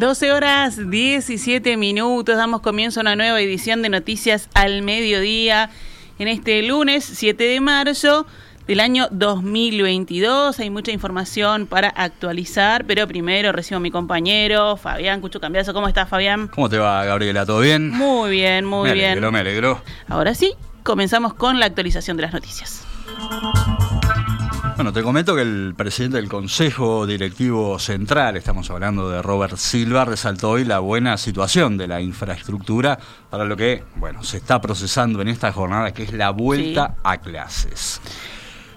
12 horas 17 minutos, damos comienzo a una nueva edición de Noticias al Mediodía en este lunes 7 de marzo del año 2022. Hay mucha información para actualizar, pero primero recibo a mi compañero Fabián Cucho Cambiazo. ¿Cómo estás, Fabián? ¿Cómo te va, Gabriela? ¿Todo bien? Muy bien, muy me bien. Alegro, me alegro. Ahora sí, comenzamos con la actualización de las noticias. Bueno, te comento que el presidente del Consejo Directivo Central, estamos hablando de Robert Silva, resaltó hoy la buena situación de la infraestructura para lo que, bueno, se está procesando en esta jornada, que es la vuelta Sí. a clases.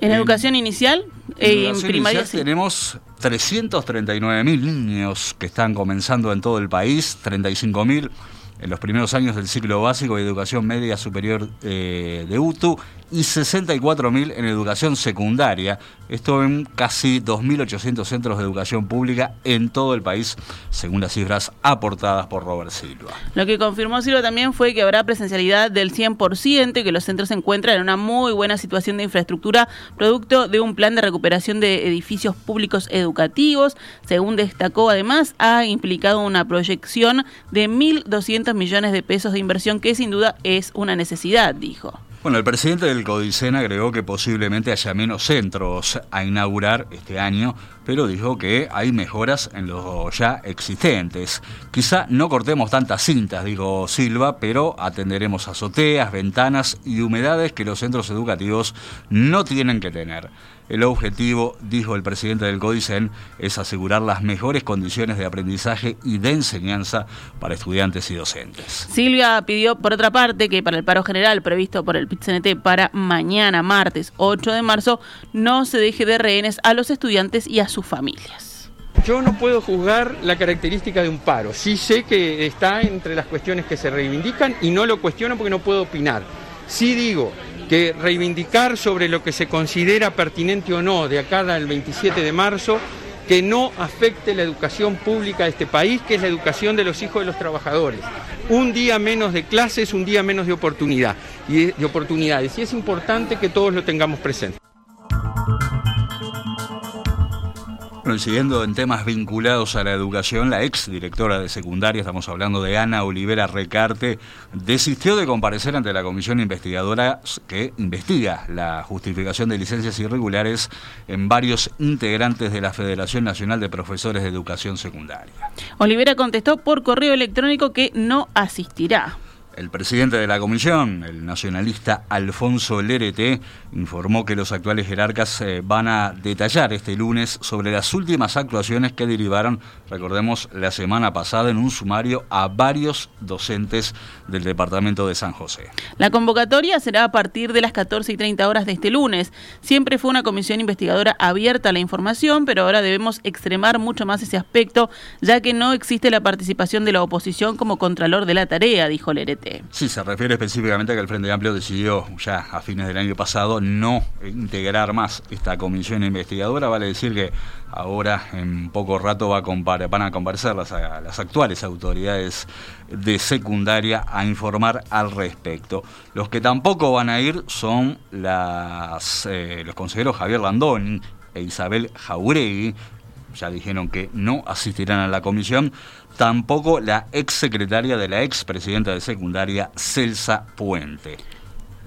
En, En- educación inicial, En eh, en educación primaria inicial sí. tenemos 339.000 niños que están comenzando en todo el país, 35.000 en los primeros años del ciclo básico y educación media superior eh, de UTU y 64.000 en educación secundaria. Esto en casi 2.800 centros de educación pública en todo el país, según las cifras aportadas por Robert Silva. Lo que confirmó Silva también fue que habrá presencialidad del 100% y que los centros se encuentran en una muy buena situación de infraestructura, producto de un plan de recuperación de edificios públicos educativos. Según destacó, además, ha implicado una proyección de 1.200 millones de pesos de inversión, que sin duda es una necesidad, dijo. Bueno, el presidente del Codicen agregó que posiblemente haya menos centros a inaugurar este año, pero dijo que hay mejoras en los ya existentes. Quizá no cortemos tantas cintas, dijo Silva, pero atenderemos azoteas, ventanas y humedades que los centros educativos no tienen que tener. El objetivo, dijo el presidente del Codicen, es asegurar las mejores condiciones de aprendizaje y de enseñanza para estudiantes y docentes. Silvia pidió, por otra parte, que para el paro general previsto por el PIT-CNT para mañana, martes 8 de marzo, no se deje de rehenes a los estudiantes y a sus familias. Yo no puedo juzgar la característica de un paro. Sí sé que está entre las cuestiones que se reivindican y no lo cuestiono porque no puedo opinar. Sí digo que reivindicar sobre lo que se considera pertinente o no de acá al 27 de marzo, que no afecte la educación pública de este país, que es la educación de los hijos de los trabajadores. Un día menos de clases, un día menos de oportunidad y de oportunidades. Y es importante que todos lo tengamos presente. Bueno, y siguiendo en temas vinculados a la educación, la ex directora de secundaria, estamos hablando de Ana Olivera Recarte, desistió de comparecer ante la comisión investigadora que investiga la justificación de licencias irregulares en varios integrantes de la Federación Nacional de Profesores de Educación Secundaria. Olivera contestó por correo electrónico que no asistirá. El presidente de la comisión, el nacionalista Alfonso Lerete, informó que los actuales jerarcas eh, van a detallar este lunes sobre las últimas actuaciones que derivaron, recordemos, la semana pasada en un sumario a varios docentes del departamento de San José. La convocatoria será a partir de las 14 y 30 horas de este lunes. Siempre fue una comisión investigadora abierta a la información, pero ahora debemos extremar mucho más ese aspecto, ya que no existe la participación de la oposición como contralor de la tarea, dijo Lerete. Sí, se refiere específicamente a que el Frente Amplio decidió ya a fines del año pasado no integrar más esta comisión investigadora. Vale decir que ahora en poco rato van a comparecer las, actuales autoridades de secundaria a informar al respecto. Los que tampoco van a ir son eh, los consejeros Javier Landoni e Isabel Jauregui, ya dijeron que no asistirán a la comisión, tampoco la ex secretaria de la ex presidenta de secundaria, Celsa Puente.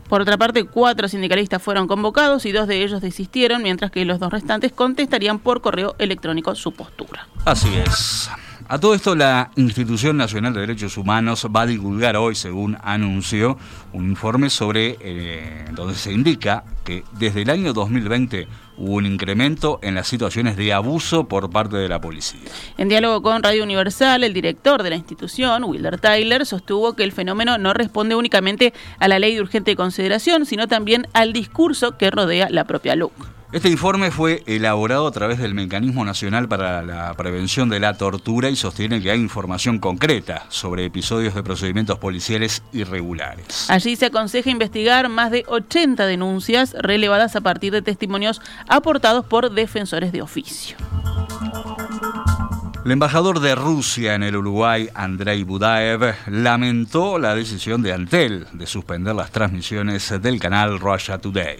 Por otra parte, cuatro sindicalistas fueron convocados y dos de ellos desistieron, mientras que los dos restantes contestarían por correo electrónico su postura. Así es. A todo esto, la Institución Nacional de Derechos Humanos va a divulgar hoy, según anunció, un informe sobre eh, donde se indica que desde el año 2020 hubo un incremento en las situaciones de abuso por parte de la policía. En diálogo con Radio Universal, el director de la institución, Wilder Tyler, sostuvo que el fenómeno no responde únicamente a la ley de urgente consideración, sino también al discurso que rodea la propia LUC. Este informe fue elaborado a través del Mecanismo Nacional para la Prevención de la Tortura y sostiene que hay información concreta sobre episodios de procedimientos policiales irregulares. Allí se aconseja investigar más de 80 denuncias relevadas a partir de testimonios aportados por defensores de oficio. El embajador de Rusia en el Uruguay, Andrei Budaev, lamentó la decisión de Antel de suspender las transmisiones del canal Russia Today.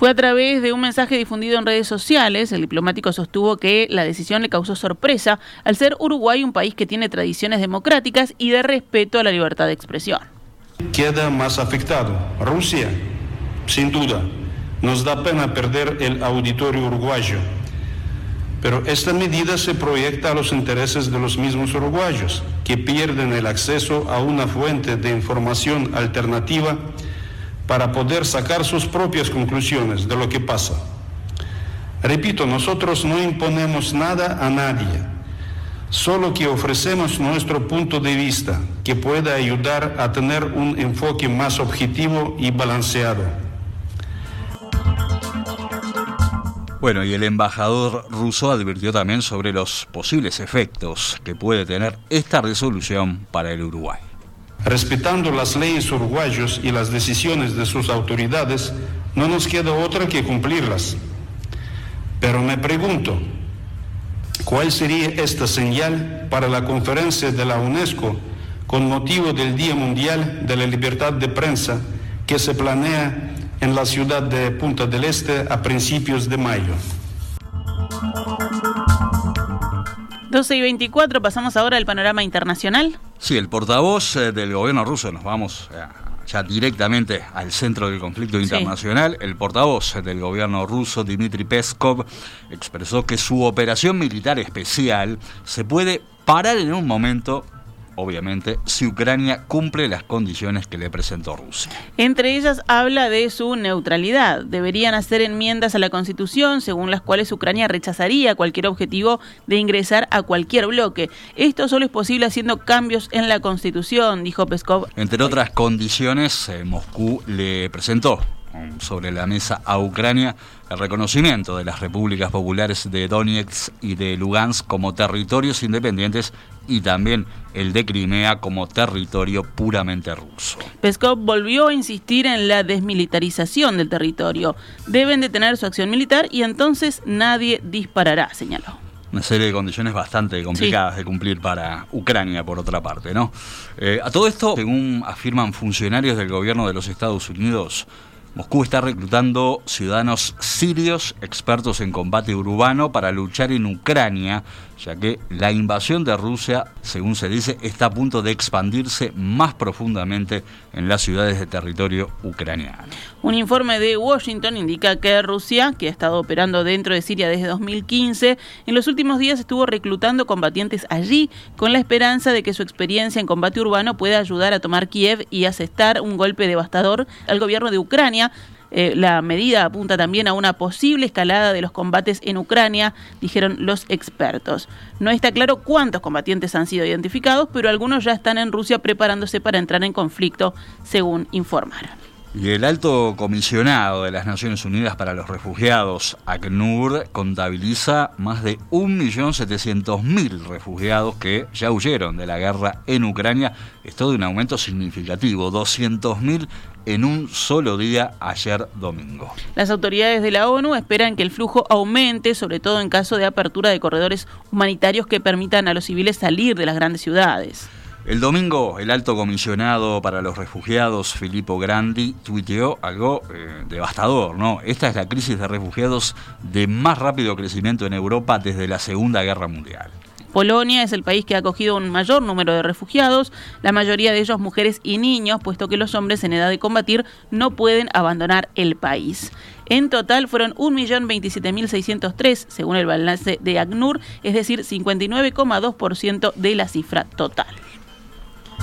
Fue a través de un mensaje difundido en redes sociales. El diplomático sostuvo que la decisión le causó sorpresa al ser Uruguay un país que tiene tradiciones democráticas y de respeto a la libertad de expresión. Queda más afectado Rusia, sin duda. Nos da pena perder el auditorio uruguayo pero esta medida se proyecta a los intereses de los mismos uruguayos, que pierden el acceso a una fuente de información alternativa para poder sacar sus propias conclusiones de lo que pasa. Repito, nosotros no imponemos nada a nadie, solo que ofrecemos nuestro punto de vista que pueda ayudar a tener un enfoque más objetivo y balanceado. Bueno, y el embajador ruso advirtió también sobre los posibles efectos que puede tener esta resolución para el Uruguay. Respetando las leyes uruguayos y las decisiones de sus autoridades, no nos queda otra que cumplirlas. Pero me pregunto, ¿cuál sería esta señal para la conferencia de la UNESCO con motivo del Día Mundial de la Libertad de Prensa que se planea en la ciudad de Punta del Este a principios de mayo. 12 y 24, pasamos ahora al panorama internacional. Sí, el portavoz eh, del gobierno ruso, nos vamos eh, ya directamente al centro del conflicto internacional. El portavoz del gobierno ruso, Dmitry Peskov, expresó que su operación militar especial se puede parar en un momento obviamente, si Ucrania cumple las condiciones que le presentó Rusia. Entre ellas habla de su neutralidad. Deberían hacer enmiendas a la Constitución según las cuales Ucrania rechazaría cualquier objetivo de ingresar a cualquier bloque. Esto solo es posible haciendo cambios en la Constitución, dijo Peskov. Entre otras condiciones, eh, Moscú le presentó sobre la mesa a Ucrania el reconocimiento de las repúblicas populares de Donetsk y de Lugansk como territorios independientes y también el de Crimea como territorio puramente ruso. Peskov volvió a insistir en la desmilitarización del territorio. Deben detener su acción militar y entonces nadie disparará, señaló una serie de condiciones bastante complicadas de cumplir para Ucrania, por otra parte, ¿no? Eh, a todo esto, según afirman funcionarios del gobierno de los Estados Unidos, Moscú está reclutando ciudadanos sirios expertos en combate urbano para luchar en Ucrania, ya que la invasión de Rusia, según se dice, está a punto de expandirse más profundamente en las ciudades de territorio ucraniano. Un informe de Washington indica que Rusia, que ha estado operando dentro de Siria desde 2015, en los últimos días estuvo reclutando combatientes allí con la esperanza de que su experiencia en combate urbano pueda ayudar a tomar Kiev y asestar un golpe devastador al gobierno de Ucrania eh, la medida apunta también a una posible escalada de los combates en Ucrania, dijeron los expertos. No está claro cuántos combatientes han sido identificados, pero algunos ya están en Rusia preparándose para entrar en conflicto, según informaron. Y el alto comisionado de las Naciones Unidas para los Refugiados, ACNUR, contabiliza más de 1.700.000 refugiados que ya huyeron de la guerra en Ucrania. Esto de un aumento significativo, 200.000 en un solo día ayer domingo. Las autoridades de la ONU esperan que el flujo aumente, sobre todo en caso de apertura de corredores humanitarios que permitan a los civiles salir de las grandes ciudades. El domingo, el alto comisionado para los refugiados, Filippo Grandi, tuiteó algo eh, devastador, ¿no? Esta es la crisis de refugiados de más rápido crecimiento en Europa desde la Segunda Guerra Mundial. Polonia es el país que ha acogido un mayor número de refugiados, la mayoría de ellos mujeres y niños, puesto que los hombres en edad de combatir no pueden abandonar el país. En total fueron 1.027.603, según el balance de ACNUR, es decir, 59,2% de la cifra total.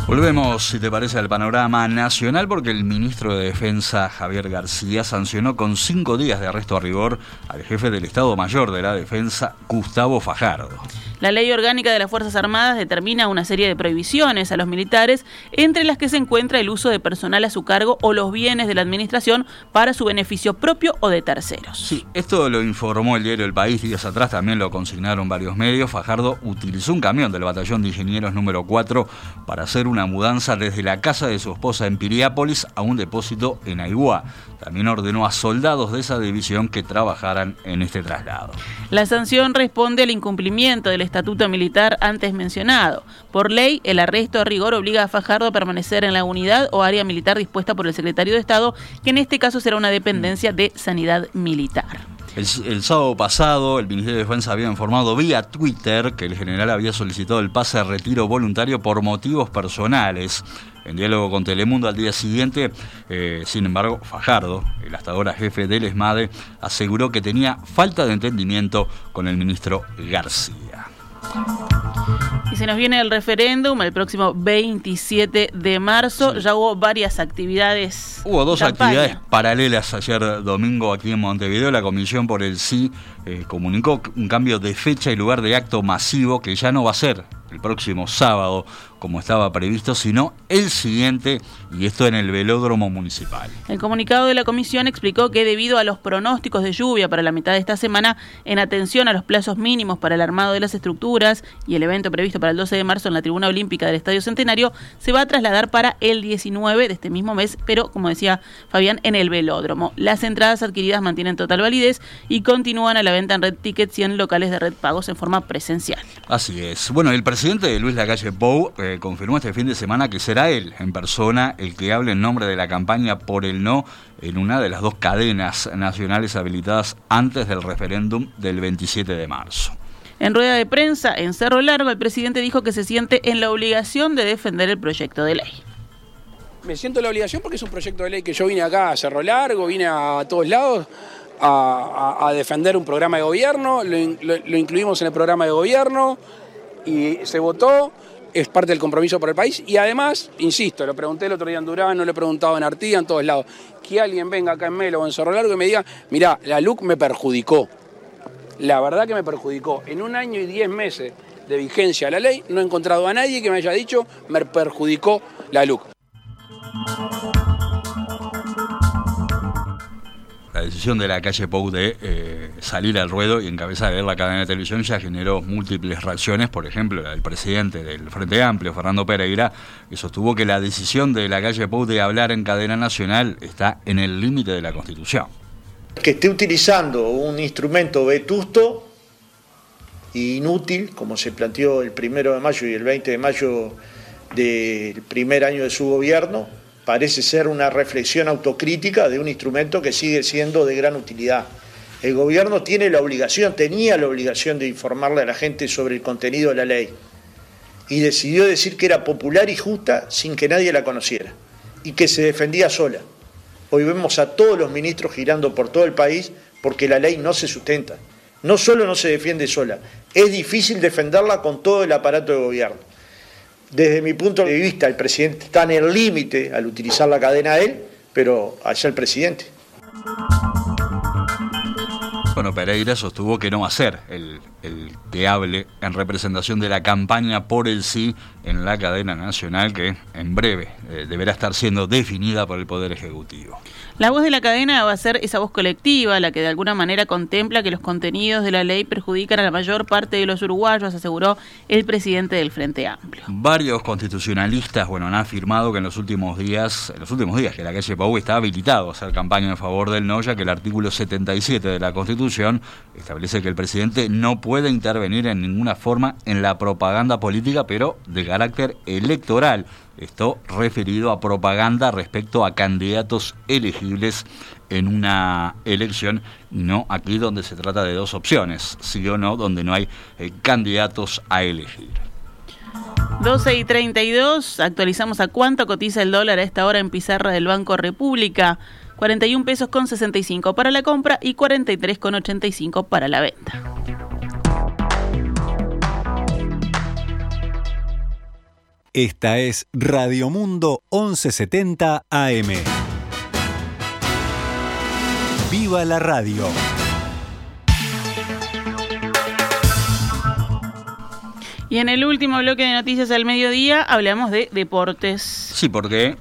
Volvemos, si te parece, al panorama nacional porque el ministro de Defensa, Javier García, sancionó con cinco días de arresto a rigor al jefe del Estado Mayor de la Defensa, Gustavo Fajardo. La ley orgánica de las Fuerzas Armadas determina una serie de prohibiciones a los militares, entre las que se encuentra el uso de personal a su cargo o los bienes de la administración para su beneficio propio o de terceros. Sí, esto lo informó el diario El País días atrás, también lo consignaron varios medios. Fajardo utilizó un camión del batallón de ingenieros número 4 para hacer una mudanza desde la casa de su esposa en Piriápolis a un depósito en Aiguá. También ordenó a soldados de esa división que trabajaran en este traslado. La sanción responde al incumplimiento del estatuto militar antes mencionado. Por ley, el arresto a rigor obliga a Fajardo a permanecer en la unidad o área militar dispuesta por el secretario de Estado, que en este caso será una dependencia de sanidad militar. El, sábado pasado, el Ministerio de Defensa había informado vía Twitter que el general había solicitado el pase de retiro voluntario por motivos personales. En diálogo con Telemundo al día siguiente, eh, sin embargo, Fajardo, el hasta ahora jefe del ESMADE, aseguró que tenía falta de entendimiento con el ministro García. Se nos viene el referéndum el próximo 27 de marzo. Ya hubo varias actividades. Hubo dos actividades paralelas ayer domingo aquí en Montevideo. La Comisión por el Sí eh, comunicó un cambio de fecha y lugar de acto masivo que ya no va a ser el próximo sábado, como estaba previsto, sino el siguiente, y esto en el velódromo municipal. El comunicado de la comisión explicó que debido a los pronósticos de lluvia para la mitad de esta semana, en atención a los plazos mínimos para el armado de las estructuras y el evento previsto para el 12 de marzo en la tribuna olímpica del Estadio Centenario, se va a trasladar para el 19 de este mismo mes, pero como decía Fabián, en el velódromo. Las entradas adquiridas mantienen total validez y continúan a la venta en Red Tickets y en locales de Red Pagos en forma presencial. Así es. Bueno, el presidente Luis Lacalle Pou eh, confirmó este fin de semana que será él, en persona, el que hable en nombre de la campaña por el no en una de las dos cadenas nacionales habilitadas antes del referéndum del 27 de marzo. En rueda de prensa en Cerro Largo, el presidente dijo que se siente en la obligación de defender el proyecto de ley. Me siento en la obligación porque es un proyecto de ley que yo vine acá a Cerro Largo, vine a todos lados a, defender un programa de gobierno, lo incluimos en el programa de gobierno, y se votó, es parte del compromiso para el país y además, insisto, lo pregunté el otro día en Durán, no lo he preguntado en Artigas, en todos lados, que alguien venga acá en Melo o en Cerro Largo y me diga, mira, la LUC me perjudicó. La verdad que me perjudicó. En un año y diez meses de vigencia de la ley, no he encontrado a nadie que me haya dicho, me perjudicó la LUC. La decisión de la calle Pou de eh, salir al ruedo y encabezar la cadena de televisión ya generó múltiples reacciones, por ejemplo, del presidente del Frente Amplio, Fernando Pereira, que sostuvo que la decisión de la calle Pou de hablar en cadena nacional está en el límite de la Constitución. Que esté utilizando un instrumento vetusto e inútil, como se planteó el primero de mayo y el 20 de mayo del primer año de su gobierno, parece ser una reflexión autocrítica de un instrumento que sigue siendo de gran utilidad. El gobierno tiene la obligación, tenía la obligación de informarle a la gente sobre el contenido de la ley y decidió decir que era popular y justa sin que nadie la conociera y que se defendía sola. Hoy vemos a todos los ministros girando por todo el país porque la ley no se sustenta. No solo no se defiende sola, es difícil defenderla con todo el aparato de gobierno. Desde mi punto de vista, el presidente está en el límite al utilizar la cadena él, pero allá el presidente. Bueno, Pereira sostuvo que no va a ser el, el, que hable en representación de la campaña por el sí en la cadena nacional que en breve eh, deberá estar siendo definida por el Poder Ejecutivo. La voz de la cadena va a ser esa voz colectiva, la que de alguna manera contempla que los contenidos de la ley perjudican a la mayor parte de los uruguayos, aseguró el presidente del Frente Amplio. Varios constitucionalistas, bueno, han afirmado que en los últimos días, en los últimos días que la calle Pau está habilitado a hacer campaña en favor del no, ya que el artículo 77 de la Constitución establece que el presidente no puede intervenir en ninguna forma en la propaganda política, pero de carácter electoral esto referido a propaganda respecto a candidatos elegibles en una elección, no aquí donde se trata de dos opciones, sí o no, donde no hay eh, candidatos a elegir. 12 y 32, actualizamos a cuánto cotiza el dólar a esta hora en pizarra del Banco República. 41 pesos con 65 para la compra y 43 con 85 para la venta. Esta es Radio Mundo 1170 AM. ¡Viva la radio! Y en el último bloque de noticias al mediodía hablamos de deportes. Sí, porque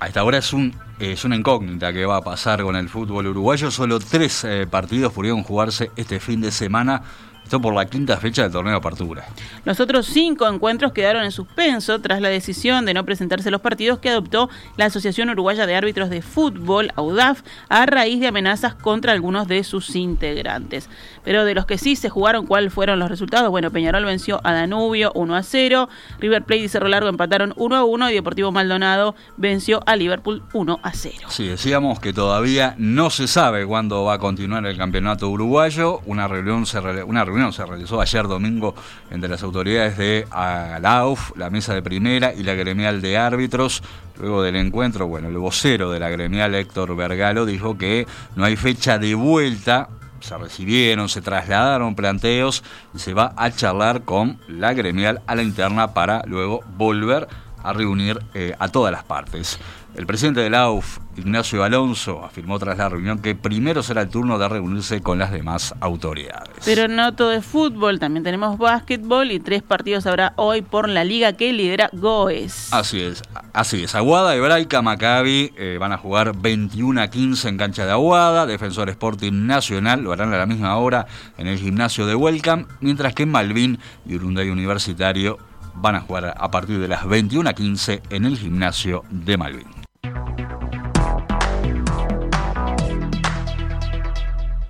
a esta hora es un es una incógnita que va a pasar con el fútbol uruguayo. Solo tres eh, partidos pudieron jugarse este fin de semana Esto por la quinta fecha del torneo de apertura. Los otros cinco encuentros quedaron en suspenso tras la decisión de no presentarse los partidos que adoptó la Asociación Uruguaya de Árbitros de Fútbol, AUDAF, a raíz de amenazas contra algunos de sus integrantes. Pero de los que sí se jugaron, ¿cuáles fueron los resultados? Bueno, Peñarol venció a Danubio 1 a 0, River Plate y Cerro Largo empataron 1 a 1 y Deportivo Maldonado venció a Liverpool 1 a 0. Sí, decíamos que todavía no se sabe cuándo va a continuar el campeonato uruguayo. Una reunión se, una reunión se realizó ayer domingo entre las autoridades de la AUF, la mesa de primera y la gremial de árbitros. Luego del encuentro, bueno, el vocero de la gremial, Héctor Vergalo, dijo que no hay fecha de vuelta se recibieron, se trasladaron planteos y se va a charlar con la gremial a la interna para luego volver a reunir eh, a todas las partes. El presidente de la AUF, Ignacio Alonso, afirmó tras la reunión que primero será el turno de reunirse con las demás autoridades. Pero no todo es fútbol, también tenemos básquetbol y tres partidos habrá hoy por la liga que lidera Goes. Así es, así es. Aguada, Hebraica, Maccabi eh, van a jugar 21 a 15 en cancha de Aguada, Defensor Sporting Nacional lo harán a la misma hora en el gimnasio de Welcome, mientras que en Malvin y Urunday Universitario van a jugar a partir de las 21 a 15 en el gimnasio de Malvin.